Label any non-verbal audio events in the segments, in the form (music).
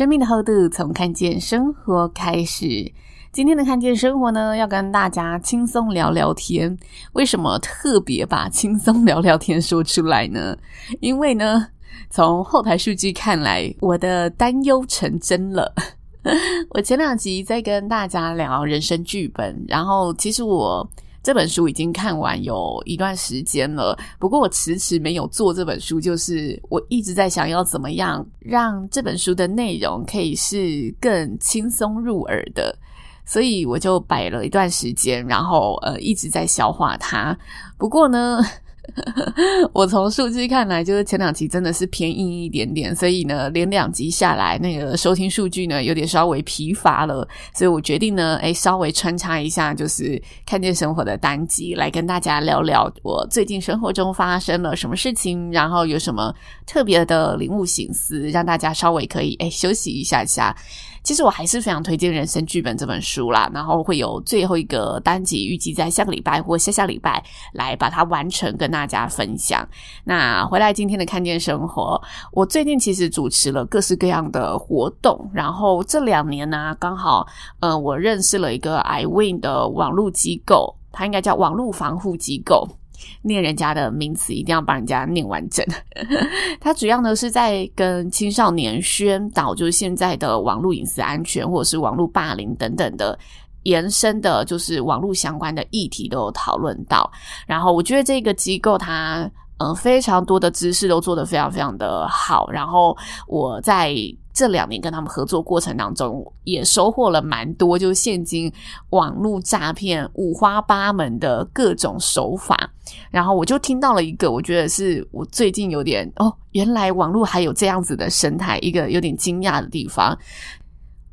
生命的厚度从看见生活开始。今天的看见生活呢，要跟大家轻松聊聊天。为什么特别把轻松聊聊天说出来呢？(laughs) 因为呢，从后台数据看来，我的担忧成真了。(laughs) 我前两集在跟大家聊人生剧本，然后其实我。这本书已经看完有一段时间了，不过我迟迟没有做这本书，就是我一直在想要怎么样让这本书的内容可以是更轻松入耳的，所以我就摆了一段时间，然后呃一直在消化它。不过呢。(laughs) 我从数据看来，就是前两集真的是偏硬一点点，所以呢，连两集下来，那个收听数据呢有点稍微疲乏了，所以我决定呢，诶，稍微穿插一下，就是看见生活的单集，来跟大家聊聊我最近生活中发生了什么事情，然后有什么特别的领悟省思，让大家稍微可以诶休息一下下。其实我还是非常推荐《人生剧本》这本书啦，然后会有最后一个单集，预计在下个礼拜或下下礼拜来把它完成，跟大家分享。那回来今天的看见生活，我最近其实主持了各式各样的活动，然后这两年呢、啊，刚好呃，我认识了一个 iWIN 的网络机构，它应该叫网络防护机构。念人家的名词一定要把人家念完整。(laughs) 他主要呢是在跟青少年宣导，就是现在的网络隐私安全，或者是网络霸凌等等的延伸的，就是网络相关的议题都有讨论到。然后我觉得这个机构它呃非常多的知识都做得非常非常的好。然后我在。这两年跟他们合作过程当中，也收获了蛮多，就是现金网络诈骗五花八门的各种手法。然后我就听到了一个，我觉得是我最近有点哦，原来网络还有这样子的生态，一个有点惊讶的地方。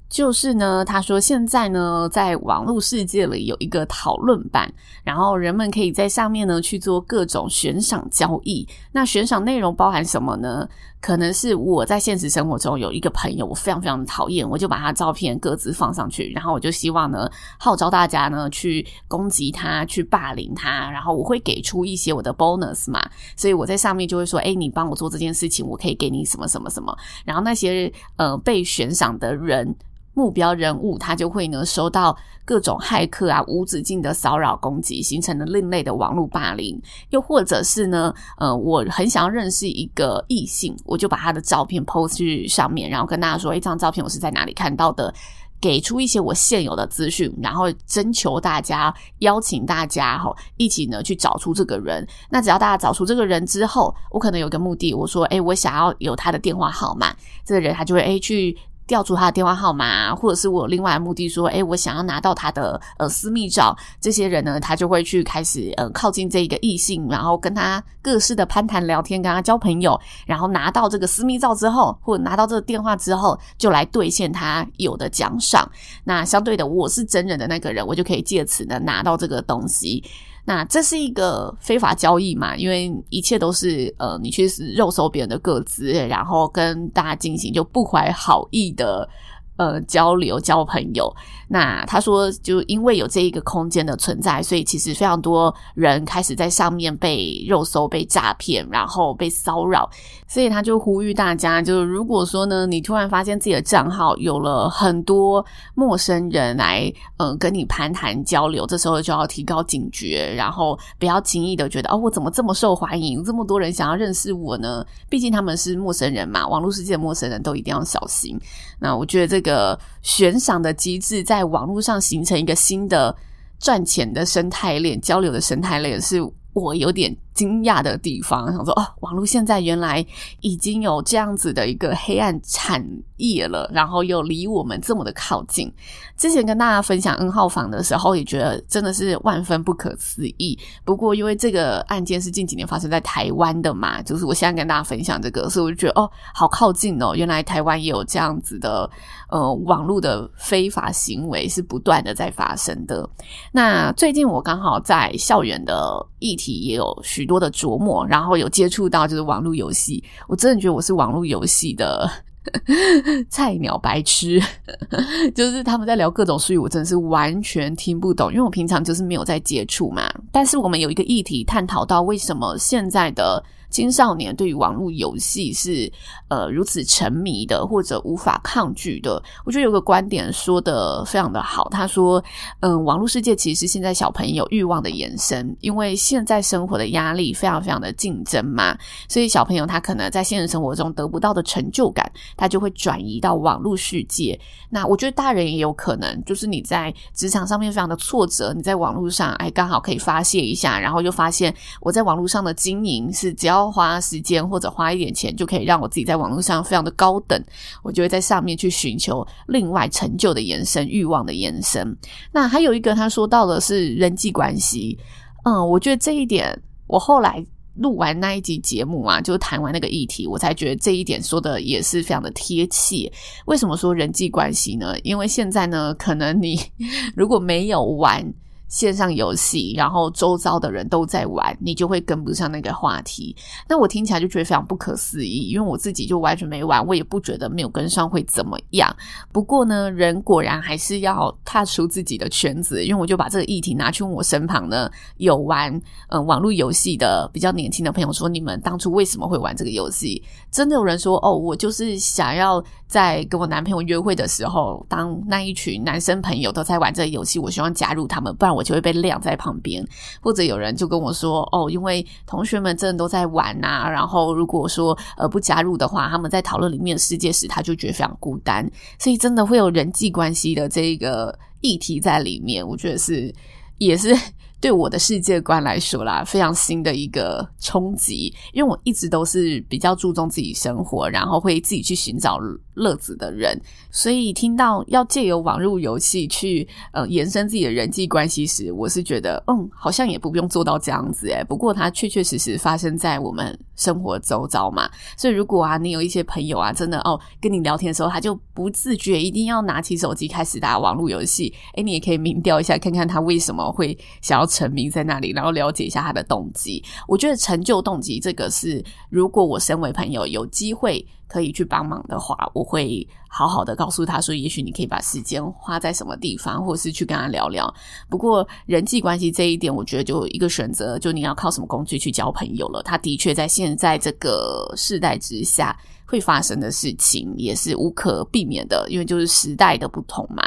就是呢，他说现在呢，在网络世界里有一个讨论版，然后人们可以在上面呢去做各种悬赏交易。那悬赏内容包含什么呢？可能是我在现实生活中有一个朋友，我非常非常的讨厌，我就把他照片各自放上去，然后我就希望呢号召大家呢去攻击他，去霸凌他，然后我会给出一些我的 bonus 嘛，所以我在上面就会说，诶，你帮我做这件事情，我可以给你什么什么什么。然后那些呃被悬赏的人。目标人物，他就会呢收到各种骇客啊无止境的骚扰攻击，形成了另类的网络霸凌。又或者是呢，呃，我很想要认识一个异性，我就把他的照片 post 去上面，然后跟大家说，诶，这张照片我是在哪里看到的，给出一些我现有的资讯，然后征求大家，邀请大家哈一起呢去找出这个人。那只要大家找出这个人之后，我可能有个目的，我说，诶，我想要有他的电话号码，这个人他就会诶去。调出他的电话号码，或者是我有另外的目的说，诶，我想要拿到他的呃私密照，这些人呢，他就会去开始呃靠近这一个异性，然后跟他各式的攀谈聊天，跟他交朋友，然后拿到这个私密照之后，或者拿到这个电话之后，就来兑现他有的奖赏。那相对的，我是真人的那个人，我就可以借此呢拿到这个东西。那这是一个非法交易嘛？因为一切都是呃，你去肉搜别人的个资，然后跟大家进行就不怀好意的。呃，交流交朋友。那他说，就因为有这一个空间的存在，所以其实非常多人开始在上面被肉搜、被诈骗，然后被骚扰。所以他就呼吁大家，就是如果说呢，你突然发现自己的账号有了很多陌生人来，嗯、跟你攀谈交流，这时候就要提高警觉，然后不要轻易的觉得，哦，我怎么这么受欢迎，这么多人想要认识我呢？毕竟他们是陌生人嘛，网络世界的陌生人都一定要小心。那我觉得这个。悬赏的机制在网络上形成一个新的赚钱的生态链、交流的生态链，是我有点惊讶的地方，想说哦，网络现在原来已经有这样子的一个黑暗产业了，然后又离我们这么的靠近。之前跟大家分享 N 号房的时候，也觉得真的是万分不可思议。不过因为这个案件是近几年发生在台湾的嘛，就是我现在跟大家分享这个，所以我就觉得哦，好靠近哦，原来台湾也有这样子的呃网络的非法行为是不断的在发生的。那最近我刚好在校园的议题也有许多的琢磨，然后有接触到就是网络游戏，我真的觉得我是网络游戏的 (laughs) 菜鸟白痴，(laughs) 就是他们在聊各种术语，我真的是完全听不懂，因为我平常就是没有在接触嘛。但是我们有一个议题探讨到为什么现在的。青少年对于网络游戏是呃如此沉迷的，或者无法抗拒的。我觉得有个观点说的非常的好，他说：“嗯、网络世界其实现在小朋友欲望的延伸，因为现在生活的压力非常非常的竞争嘛，所以小朋友他可能在现实生活中得不到的成就感，他就会转移到网络世界。那我觉得大人也有可能，就是你在职场上面非常的挫折，你在网络上哎刚好可以发泄一下，然后就发现我在网络上的经营是只要。要花时间或者花一点钱，就可以让我自己在网络上非常的高等，我就会在上面去寻求另外成就的延伸、欲望的延伸。那还有一个他说到的是人际关系，嗯，我觉得这一点，我后来录完那一集节目啊，就谈完那个议题，我才觉得这一点说的也是非常的贴切。为什么说人际关系呢？因为现在呢，可能你 (laughs) 如果没有玩。线上游戏，然后周遭的人都在玩，你就会跟不上那个话题。那我听起来就觉得非常不可思议，因为我自己就完全没玩，我也不觉得没有跟上会怎么样。不过呢，人果然还是要踏出自己的圈子，因为我就把这个议题拿去问我身旁呢有玩嗯网络游戏的比较年轻的朋友说：“你们当初为什么会玩这个游戏？”真的有人说：“哦，我就是想要在跟我男朋友约会的时候，当那一群男生朋友都在玩这个游戏，我希望加入他们，不然。”我就会被晾在旁边，或者有人就跟我说：“哦，因为同学们真的都在玩呐，然后如果说呃不加入的话，他们在讨论里面的世界时，他就觉得非常孤单，所以真的会有人际关系的这个议题在里面。我觉得是也是。”对我的世界观来说啦，非常新的一个冲击，因为我一直都是比较注重自己生活，然后会自己去寻找乐子的人，所以听到要借由网络游戏去呃延伸自己的人际关系时，我是觉得嗯，好像也不用做到这样子诶。不过它确确实实发生在我们生活周遭嘛，所以如果啊，你有一些朋友啊，真的哦，跟你聊天的时候，他就不自觉一定要拿起手机开始打网络游戏，诶，你也可以明调一下，看看他为什么会想要。沉迷在那里，然后了解一下他的动机。我觉得成就动机这个是，如果我身为朋友有机会可以去帮忙的话，我会好好的告诉他说，也许你可以把时间花在什么地方，或是去跟他聊聊。不过人际关系这一点，我觉得就一个选择，就你要靠什么工具去交朋友了。他的确在现在这个世代之下会发生的事情，也是无可避免的，因为就是时代的不同嘛。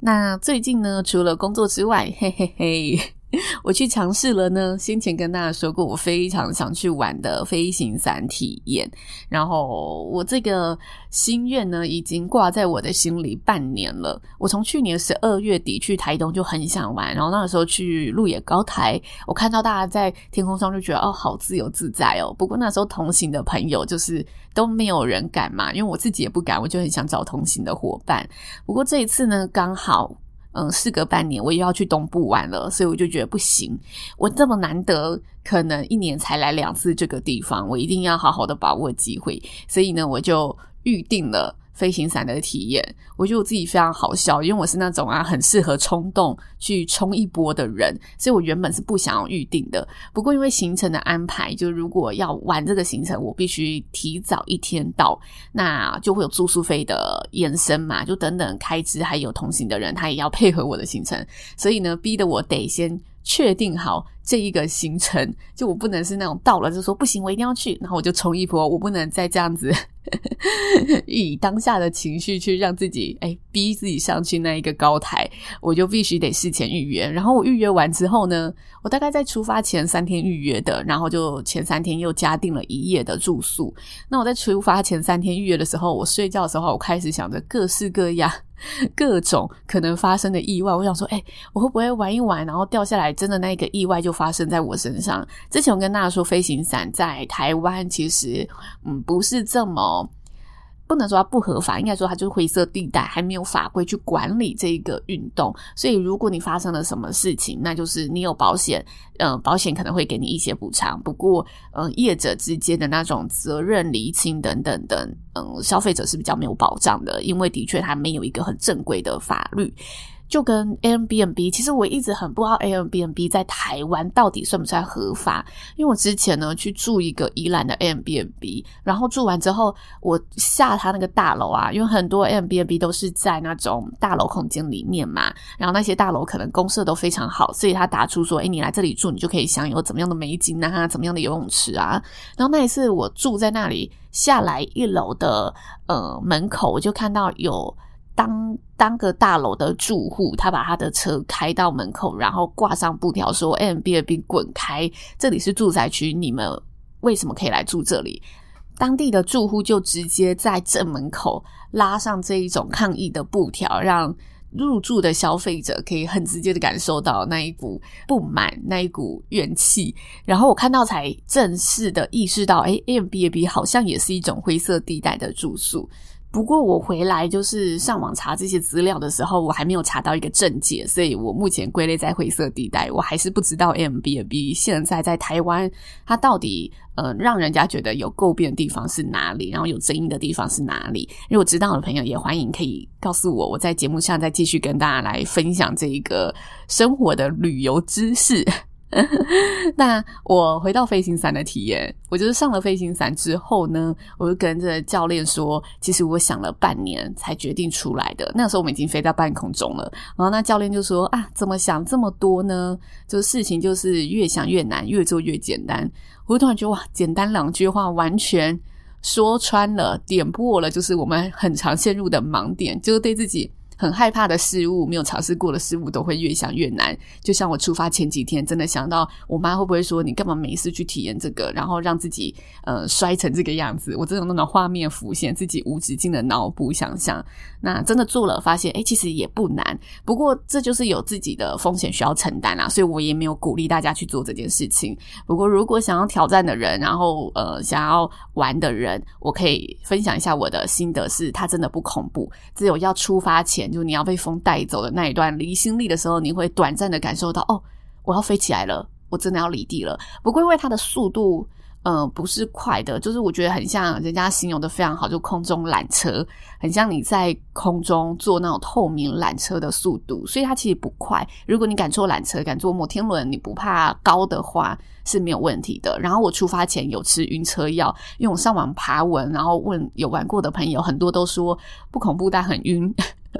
那最近呢，除了工作之外，嘿嘿嘿。(laughs) 我去尝试了呢，先前跟大家说过，我非常想去玩的飞行伞体验。然后我这个心愿呢，已经挂在我的心里半年了。我从去年十二月底去台东就很想玩，然后那个时候去鹿野高台，我看到大家在天空上就觉得哦，好自由自在哦。不过那时候同行的朋友就是都没有人敢嘛，因为我自己也不敢，我就很想找同行的伙伴。不过这一次呢，刚好。嗯，事隔半年，我又要去东部玩了，所以我就觉得不行。我这么难得，可能一年才来两次这个地方，我一定要好好的把握机会。所以呢，我就预定了。飞行伞的体验，我觉得我自己非常好笑，因为我是那种啊很适合冲动去冲一波的人，所以我原本是不想要预定的。不过因为行程的安排，就如果要玩这个行程，我必须提早一天到，那就会有住宿费的延伸嘛，就等等开支，还有同行的人他也要配合我的行程，所以呢，逼得我得先确定好这一个行程，就我不能是那种到了就说不行，我一定要去，然后我就冲一波，我不能再这样子。(laughs) 以当下的情绪去让自己哎，逼自己上去那一个高台，我就必须得事前预约。然后我预约完之后呢，我大概在出发前三天预约的，然后就前三天又加订了一夜的住宿。那我在出发前三天预约的时候，我睡觉的时候，我开始想着各式各样。各种可能发生的意外，我想说，哎、我会不会玩一玩，然后掉下来，真的那个意外就发生在我身上？之前我跟大家说，飞行伞在台湾其实，嗯，不是这么。不能说它不合法，应该说它就是灰色地带，还没有法规去管理这一个运动。所以，如果你发生了什么事情，那就是你有保险，嗯、保险可能会给你一些补偿。不过，嗯、业者之间的那种责任厘清等等等，嗯、消费者是比较没有保障的，因为的确它没有一个很正规的法律。就跟 Airbnb，其实我一直很不知道 Airbnb 在台湾到底算不算合法。因为我之前呢去住一个宜兰的 Airbnb，然后住完之后，我下他那个大楼啊，因为很多 Airbnb 都是在那种大楼空间里面嘛，然后那些大楼可能公设都非常好，所以他打出说，诶，你来这里住，你就可以享有怎么样的美景啊，怎么样的游泳池啊。然后那一次我住在那里，下来一楼的呃门口，我就看到有。当当个大楼的住户，他把他的车开到门口，然后挂上布条说：“Airbnb 滚开！这里是住宅区，你们为什么可以来住这里？”当地的住户就直接在正门口拉上这一种抗议的布条，让入住的消费者可以很直接的感受到那一股不满、那一股怨气。然后我看到才正式的意识到，诶，Airbnb 好像也是一种灰色地带的住宿。不过我回来就是上网查这些资料的时候，我还没有查到一个正解，所以我目前归类在灰色地带。我还是不知道 Airbnb 现在在台湾它到底呃让人家觉得有诟病的地方是哪里，然后有争议的地方是哪里？如果知道的朋友也欢迎可以告诉我，我在节目上再继续跟大家来分享这一个生活的旅游知识。(laughs) 那我回到飞行伞的体验，我就是上了飞行伞之后呢，我就跟着教练说，其实我想了半年才决定出来的。那时候我们已经飞在半空中了，然后那教练就说啊，怎么想这么多呢？就是事情就是越想越难，越做越简单。我就突然觉得哇，简单两句话完全说穿了，点破了，就是我们很常陷入的盲点，就是对自己。很害怕的事物，没有尝试过的事物，都会越想越难。就像我出发前几天，真的想到我妈会不会说，你干嘛没事去体验这个，然后让自己呃摔成这个样子？我真的那种画面浮现，自己无止境的脑补想象。那真的做了，发现诶，其实也不难。不过这就是有自己的风险需要承担啊，所以我也没有鼓励大家去做这件事情。不过如果想要挑战的人，然后呃想要玩的人，我可以分享一下我的心得是，它真的不恐怖。只有要出发前。就你要被风带走的那一段离心力的时候，你会短暂的感受到哦，我要飞起来了，我真的要离地了。不过因为它的速度，嗯、呃，不是快的，就是我觉得很像人家形容的非常好，就空中缆车，很像你在空中坐那种透明缆车的速度，所以它其实不快。如果你敢坐缆车，敢坐摩天轮，你不怕高的话是没有问题的。然后我出发前有吃晕车药，因为我上网爬文，然后问有玩过的朋友，很多都说不恐怖，但很晕。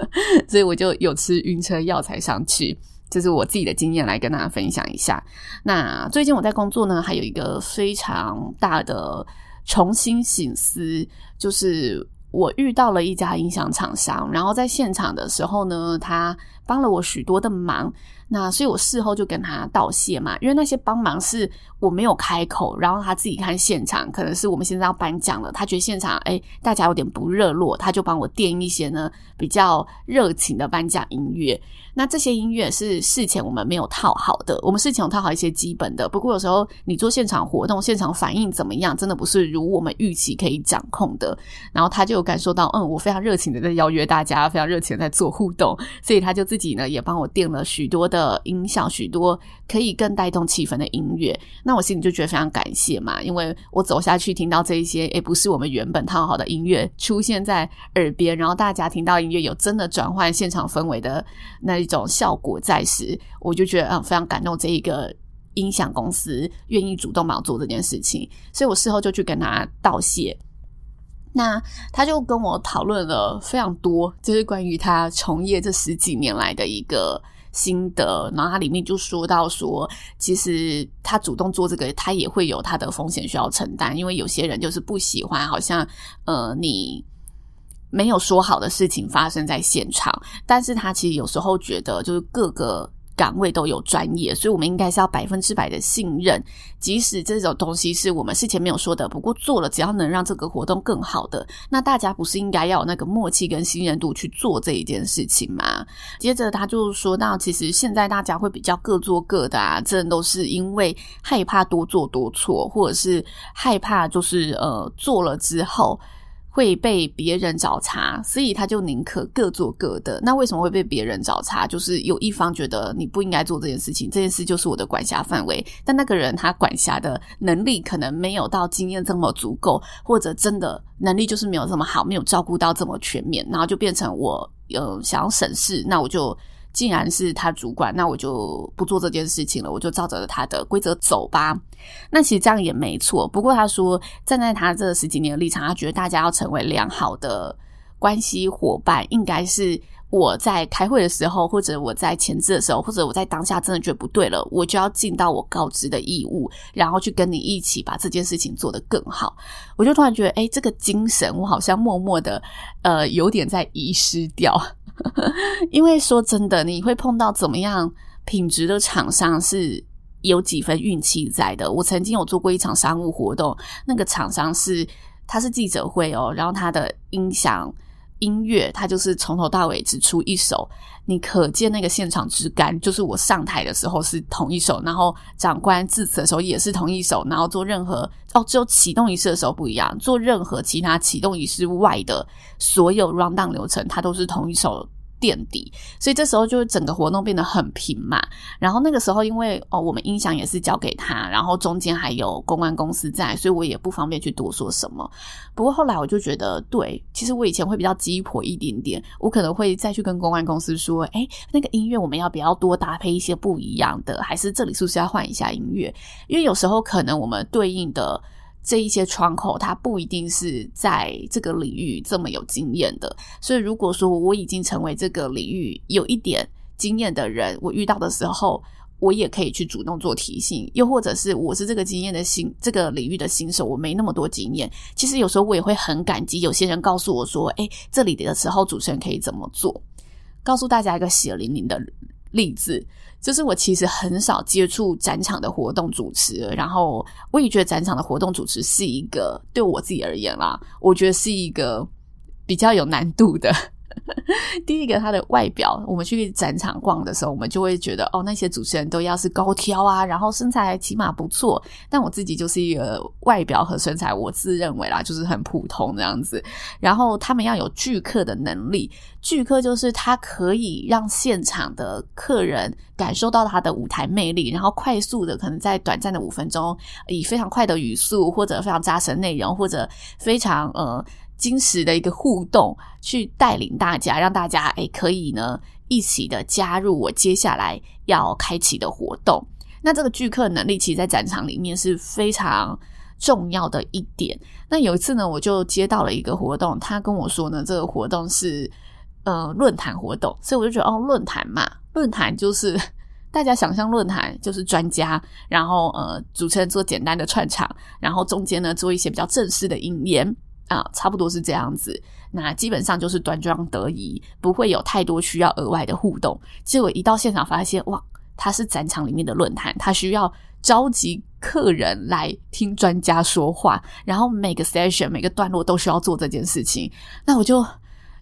(laughs) 所以我就有吃晕车药才上去，这是我自己的经验来跟大家分享一下。那最近我在工作呢，还有一个非常大的重新醒思，就是我遇到了一家音响厂商，然后在现场的时候呢，他帮了我许多的忙。那所以我事后就跟他道谢嘛，因为那些帮忙是我没有开口，然后他自己看现场，可能是我们现在要颁奖了，他觉得现场哎大家有点不热络，他就帮我垫一些呢比较热情的颁奖音乐。那这些音乐是事前我们没有套好的，我们事前有套好一些基本的，不过有时候你做现场活动，现场反应怎么样，真的不是如我们预期可以掌控的。然后他就有感受到，嗯，我非常热情的在邀约大家，非常热情在做互动，所以他就自己呢也帮我垫了许多的。的音响许多可以更带动气氛的音乐，那我心里就觉得非常感谢嘛，因为我走下去听到这一些，诶，不是我们原本套好的音乐出现在耳边，然后大家听到音乐有真的转换现场氛围的那一种效果在时，我就觉得嗯非常感动，这一个音响公司愿意主动帮我做这件事情，所以我事后就去跟他道谢。那他就跟我讨论了非常多，就是关于他从业这十几年来的一个心得，然后他里面就说到说，其实他主动做这个，他也会有他的风险需要承担，因为有些人就是不喜欢，好像呃你没有说好的事情发生在现场，但是他其实有时候觉得就是各个。岗位都有专业，所以我们应该是要百分之百的信任，即使这种东西是我们事前没有说的，不过做了，只要能让这个活动更好的，那大家不是应该要有那个默契跟信任度去做这一件事情吗？接着他就说到，其实现在大家会比较各做各的啊，这都是因为害怕多做多错，或者是害怕就是呃做了之后。会被别人找茬，所以他就宁可各做各的。那为什么会被别人找茬？就是有一方觉得你不应该做这件事情，这件事就是我的管辖范围。但那个人他管辖的能力可能没有到经验这么足够，或者真的能力就是没有这么好，没有照顾到这么全面，然后就变成我呃想要省事，那我就。既然是他主管，那我就不做这件事情了，我就照着他的规则走吧。那其实这样也没错。不过他说，站在他这十几年的立场，他觉得大家要成为良好的关系伙伴，应该是我在开会的时候，或者我在前置的时候，或者我在当下真的觉得不对了，我就要尽到我告知的义务，然后去跟你一起把这件事情做得更好。我就突然觉得，诶，这个精神我好像默默的，呃，有点在遗失掉。(laughs) 因为说真的，你会碰到怎么样品质的厂商是有几分运气在的。我曾经有做过一场商务活动，那个厂商是他是记者会哦，然后他的音响音乐它就是从头到尾只出一首，你可见那个现场之干。就是我上台的时候是同一首，然后长官致辞的时候也是同一首，然后做任何哦，只有启动仪式的时候不一样，做任何其他启动仪式外的所有 rundown 流程，它都是同一首。垫底，所以这时候就整个活动变得很平嘛。然后那个时候，因为哦，我们音响也是交给他，然后中间还有公关公司在，所以我也不方便去多说什么。不过后来我就觉得，对，其实我以前会比较鸡婆一点点，我可能会再去跟公关公司说，哎，那个音乐我们要不要多搭配一些不一样的？还是这里是不是要换一下音乐？因为有时候可能我们对应的。这一些窗口，他不一定是在这个领域这么有经验的，所以如果说我已经成为这个领域有一点经验的人，我遇到的时候，我也可以去主动做提醒，又或者是我是这个经验的新这个领域的新手，我没那么多经验，其实有时候我也会很感激有些人告诉我说，诶，这里的时候主持人可以怎么做，告诉大家一个血淋淋的例子。就是我其实很少接触展场的活动主持，然后我也觉得展场的活动主持是一个对我自己而言啦，我觉得是一个比较有难度的。第一个，他的外表，我们去展场逛的时候，我们就会觉得哦，那些主持人都要是高挑啊，然后身材起码不错。但我自己就是一个外表和身材，我自认为啦，就是很普通这样子。然后他们要有聚客的能力，聚客就是他可以让现场的客人感受到他的舞台魅力，然后快速的可能在短暂的五分钟，以非常快的语速或者非常扎实的内容，或者非常呃。精实的一个互动，去带领大家，让大家诶可以呢一起的加入我接下来要开启的活动。那这个聚客能力，其实在展场里面是非常重要的一点。那有一次呢，我就接到了一个活动，他跟我说呢，这个活动是呃论坛活动，所以我就觉得哦，论坛嘛，论坛就是大家想象论坛就是专家，然后呃主持人做简单的串场，然后中间呢做一些比较正式的引言。啊，差不多是这样子。那基本上就是端庄得宜，不会有太多需要额外的互动。结果一到现场发现，哇，它是展场里面的论坛，它需要召集客人来听专家说话，然后每个 session 每个段落都需要做这件事情。那我就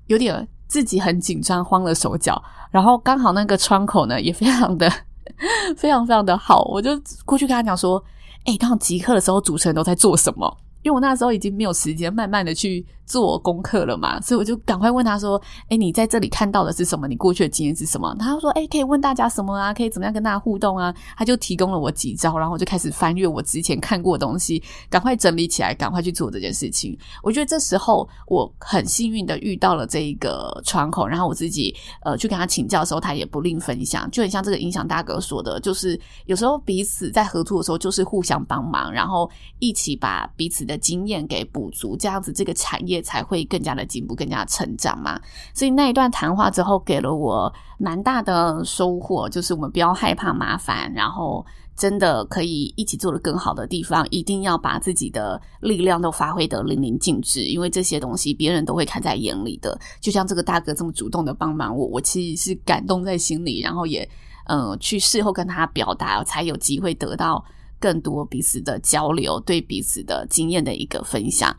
有点自己很紧张，慌了手脚。然后刚好那个窗口呢，也非常的 (laughs) 非常非常的好，我就过去跟他讲说：“诶，当即刻的时候，主持人都在做什么？”因为我那时候已经没有时间慢慢的去做功课了嘛，所以我就赶快问他说：“诶，你在这里看到的是什么？你过去的经验是什么？”他说：“诶，可以问大家什么啊？可以怎么样跟大家互动啊？”他就提供了我几招，然后我就开始翻阅我之前看过的东西，赶快整理起来，赶快去做这件事情。我觉得这时候我很幸运的遇到了这一个窗口，然后我自己呃去跟他请教的时候，他也不吝分享，就很像这个音响大哥说的，就是有时候彼此在合作的时候就是互相帮忙，然后一起把彼此的经验给补足，这样子这个产业才会更加的进步，更加成长嘛。所以那一段谈话之后，给了我蛮大的收获，就是我们不要害怕麻烦，然后真的可以一起做得更好的地方，一定要把自己的力量都发挥得淋漓尽致，因为这些东西别人都会看在眼里的。就像这个大哥这么主动的帮忙我，我其实是感动在心里，然后也嗯、去事后跟他表达，才有机会得到。更多彼此的交流，对彼此的经验的一个分享，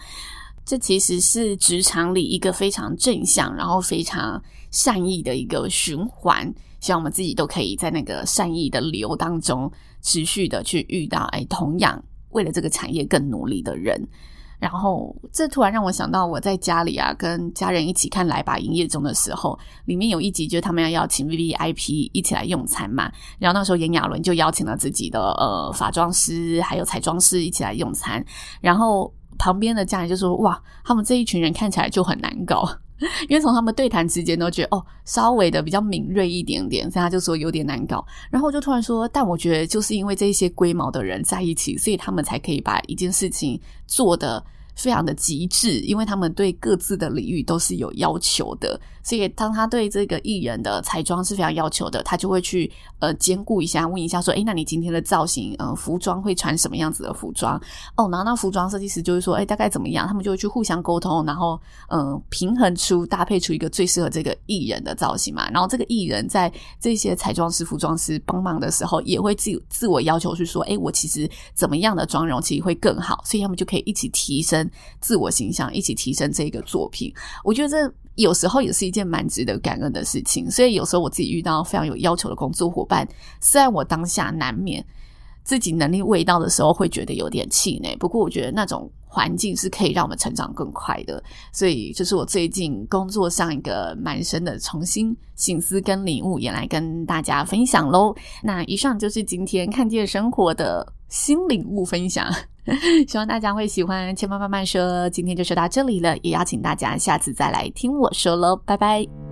这其实是职场里一个非常正向，然后非常善意的一个循环。希望我们自己都可以在那个善意的流当中，持续的去遇到，哎，同样为了这个产业更努力的人。然后，这突然让我想到，我在家里啊，跟家人一起看《来吧营业中》的时候，里面有一集就是他们要邀请 VVIP 一起来用餐嘛。然后那时候炎亚纶就邀请了自己的呃化妆师还有彩妆师一起来用餐。然后旁边的家人就说：“哇，他们这一群人看起来就很难搞，(laughs) 因为从他们对谈之间都觉得哦，稍微的比较敏锐一点点。”所以他就说有点难搞。然后我就突然说：“但我觉得就是因为这些龟毛的人在一起，所以他们才可以把一件事情做的非常的极致，因为他们对各自的领域都是有要求的，所以当他对这个艺人的彩妆是非常要求的，他就会去呃兼顾一下，问一下说，哎，那你今天的造型，呃，服装会穿什么样子的服装？哦，然后那服装设计师就会说，哎，大概怎么样？他们就会去互相沟通，然后嗯、平衡出搭配出一个最适合这个艺人的造型嘛。然后这个艺人在这些彩妆师、服装师帮忙的时候，也会自自我要求去说，哎，我其实怎么样的妆容其实会更好，所以他们就可以一起提升。自我形象，一起提升这个作品，我觉得这有时候也是一件蛮值得感恩的事情。所以有时候我自己遇到非常有要求的工作伙伴，虽然我当下难免自己能力未到的时候会觉得有点气馁，不过我觉得那种环境是可以让我们成长更快的。所以这是我最近工作上一个蛮深的重新醒思跟领悟，也来跟大家分享喽。那以上就是今天看见生活的新领悟分享。(laughs) 希望大家会喜欢，千万慢慢说，今天就说到这里了，也邀请大家下次再来听我说喽，拜拜。